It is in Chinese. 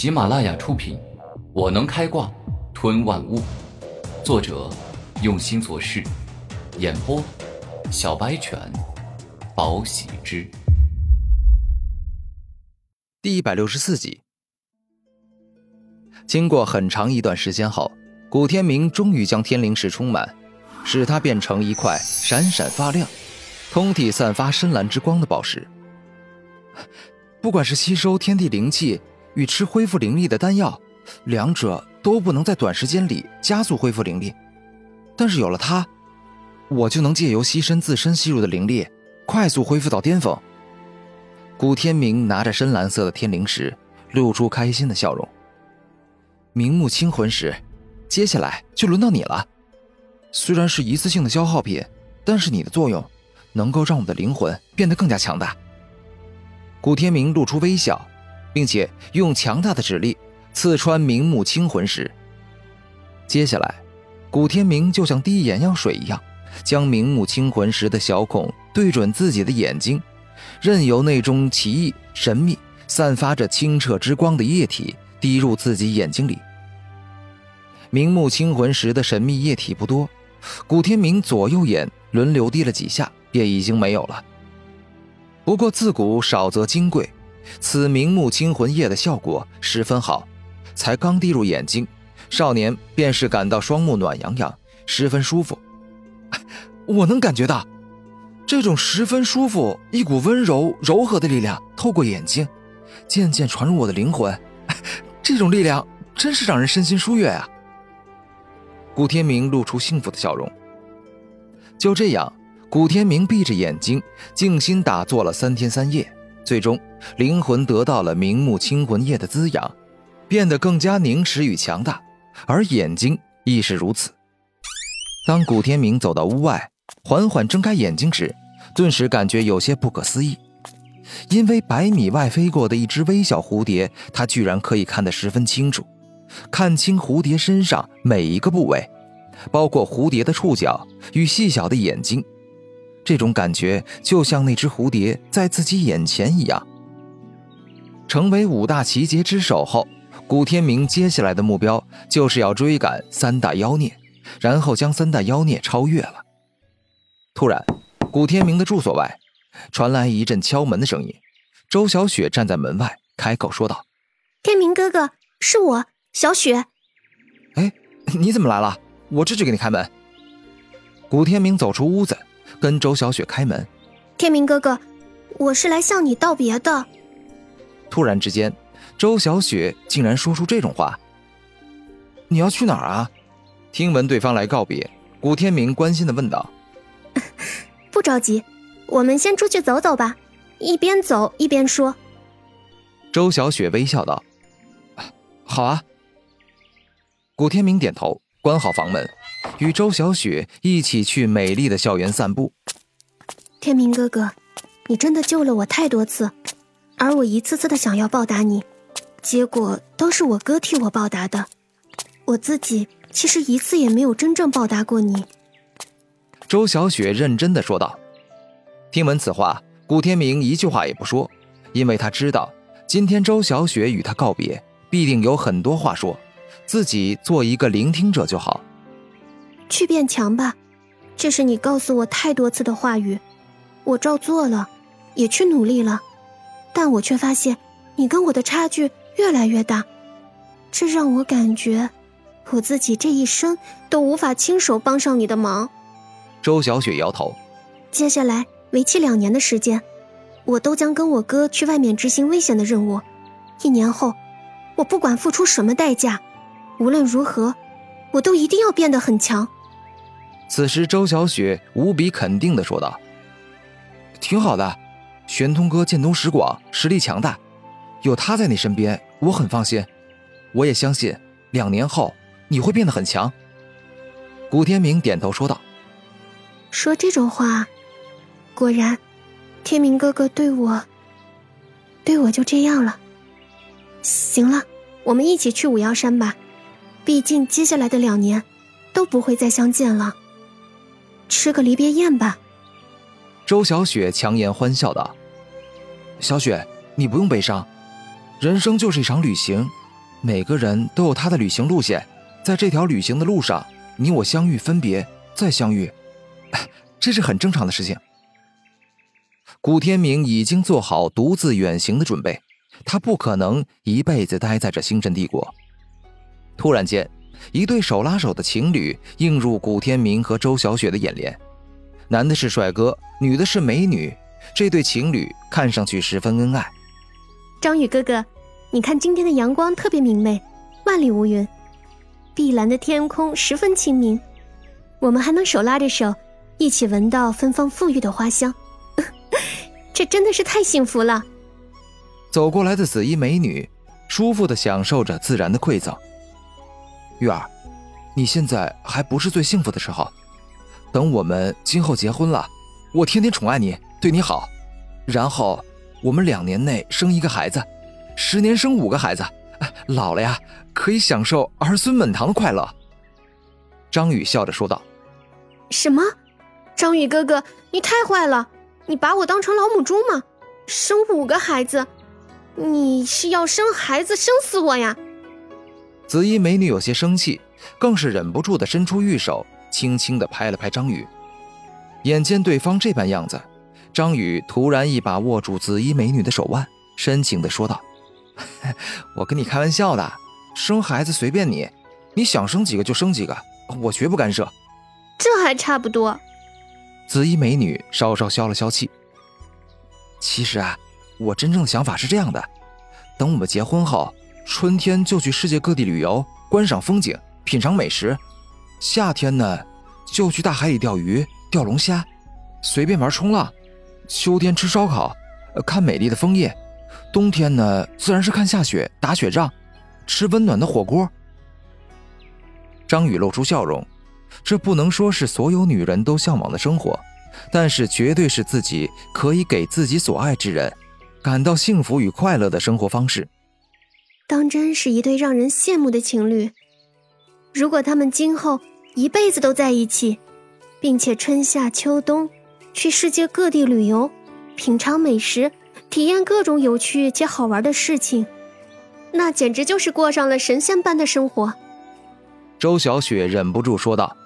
喜马拉雅出品，《我能开挂吞万物》，作者用心做事，演播小白犬，宝喜之。第一百六十四集。经过很长一段时间后，古天明终于将天灵石充满，使它变成一块闪闪发亮、通体散发深蓝之光的宝石。不管是吸收天地灵气与吃恢复灵力的丹药，两者都不能在短时间里加速恢复灵力。但是有了它，我就能借由牺牲自身吸入的灵力，快速恢复到巅峰。古天明拿着深蓝色的天灵石，露出开心的笑容。明目清魂石，接下来就轮到你了。虽然是一次性的消耗品，但是你的作用，能够让我们的灵魂变得更加强大。古天明露出微笑，并且用强大的指力刺穿明目清魂石。接下来，古天明就像滴眼药水一样，将明目清魂石的小孔对准自己的眼睛，任由那中奇异、神秘、散发着清澈之光的液体滴入自己眼睛里。明目清魂石的神秘液体不多，古天明左右眼轮流滴了几下，便已经没有了。不过自古少则金贵，此明目清魂液的效果十分好，才刚滴入眼睛，少年便是感到双目暖洋洋，十分舒服。我能感觉到，这种十分舒服、一股温柔柔和的力量透过眼睛，渐渐传入我的灵魂。这种力量真是让人身心舒悦啊！古天明露出幸福的笑容。就这样。古天明闭着眼睛，静心打坐了三天三夜，最终灵魂得到了明目清魂液的滋养，变得更加凝实与强大，而眼睛亦是如此。当古天明走到屋外，缓缓睁开眼睛时，顿时感觉有些不可思议，因为百米外飞过的一只微小蝴蝶，他居然可以看得十分清楚，看清蝴蝶身上每一个部位，包括蝴蝶的触角与细小的眼睛。这种感觉就像那只蝴蝶在自己眼前一样。成为五大奇杰之首后，古天明接下来的目标就是要追赶三大妖孽，然后将三大妖孽超越了。突然，古天明的住所外传来一阵敲门的声音。周小雪站在门外，开口说道：“天明哥哥，是我，小雪。”“哎，你怎么来了？我这就给你开门。”古天明走出屋子。跟周小雪开门，天明哥哥，我是来向你道别的。突然之间，周小雪竟然说出这种话。你要去哪儿啊？听闻对方来告别，古天明关心的问道。不着急，我们先出去走走吧，一边走一边说。周小雪微笑道：“好啊。”古天明点头，关好房门。与周小雪一起去美丽的校园散步。天明哥哥，你真的救了我太多次，而我一次次的想要报答你，结果都是我哥替我报答的。我自己其实一次也没有真正报答过你。周小雪认真的说道。听闻此话，古天明一句话也不说，因为他知道今天周小雪与他告别，必定有很多话说，自己做一个聆听者就好。去变强吧，这是你告诉我太多次的话语，我照做了，也去努力了，但我却发现你跟我的差距越来越大，这让我感觉我自己这一生都无法亲手帮上你的忙。周小雪摇头。接下来为期两年的时间，我都将跟我哥去外面执行危险的任务。一年后，我不管付出什么代价，无论如何，我都一定要变得很强。此时，周小雪无比肯定的说道：“挺好的，玄通哥见多识广，实力强大，有他在你身边，我很放心。我也相信，两年后你会变得很强。”古天明点头说道：“说这种话，果然，天明哥哥对我，对我就这样了。行了，我们一起去五妖山吧，毕竟接下来的两年，都不会再相见了。”吃个离别宴吧。周小雪强颜欢笑道：“小雪，你不用悲伤，人生就是一场旅行，每个人都有他的旅行路线，在这条旅行的路上，你我相遇、分别、再相遇，这是很正常的事情。古天明已经做好独自远行的准备，他不可能一辈子待在这星辰帝国。突然间，一对手拉手的情侣映入古天明和周小雪的眼帘，男的是帅哥，女的是美女，这对情侣看上去十分恩爱。张宇哥哥，你看今天的阳光特别明媚，万里无云，碧蓝的天空十分清明，我们还能手拉着手，一起闻到芬芳馥郁的花香。这真的是太幸福了。走过来的紫衣美女，舒服的享受着自然的馈赠。玉儿，你现在还不是最幸福的时候，等我们今后结婚了，我天天宠爱你，对你好，然后我们两年内生一个孩子，十年生五个孩子，老了呀可以享受儿孙满堂的快乐。张宇笑着说道：“什么？张宇哥哥，你太坏了！”你把我当成老母猪吗？生五个孩子，你是要生孩子生死我呀？紫衣美女有些生气，更是忍不住的伸出玉手，轻轻的拍了拍张宇。眼见对方这般样子，张宇突然一把握住紫衣美女的手腕，深情的说道：“ 我跟你开玩笑的，生孩子随便你，你想生几个就生几个，我绝不干涉。”这还差不多。紫衣美女稍稍消了消气。其实啊，我真正的想法是这样的：等我们结婚后，春天就去世界各地旅游，观赏风景，品尝美食；夏天呢，就去大海里钓鱼、钓龙虾，随便玩冲浪；秋天吃烧烤，看美丽的枫叶；冬天呢，自然是看下雪、打雪仗，吃温暖的火锅。张宇露出笑容。这不能说是所有女人都向往的生活，但是绝对是自己可以给自己所爱之人感到幸福与快乐的生活方式。当真是一对让人羡慕的情侣。如果他们今后一辈子都在一起，并且春夏秋冬去世界各地旅游，品尝美食，体验各种有趣且好玩的事情，那简直就是过上了神仙般的生活。周小雪忍不住说道。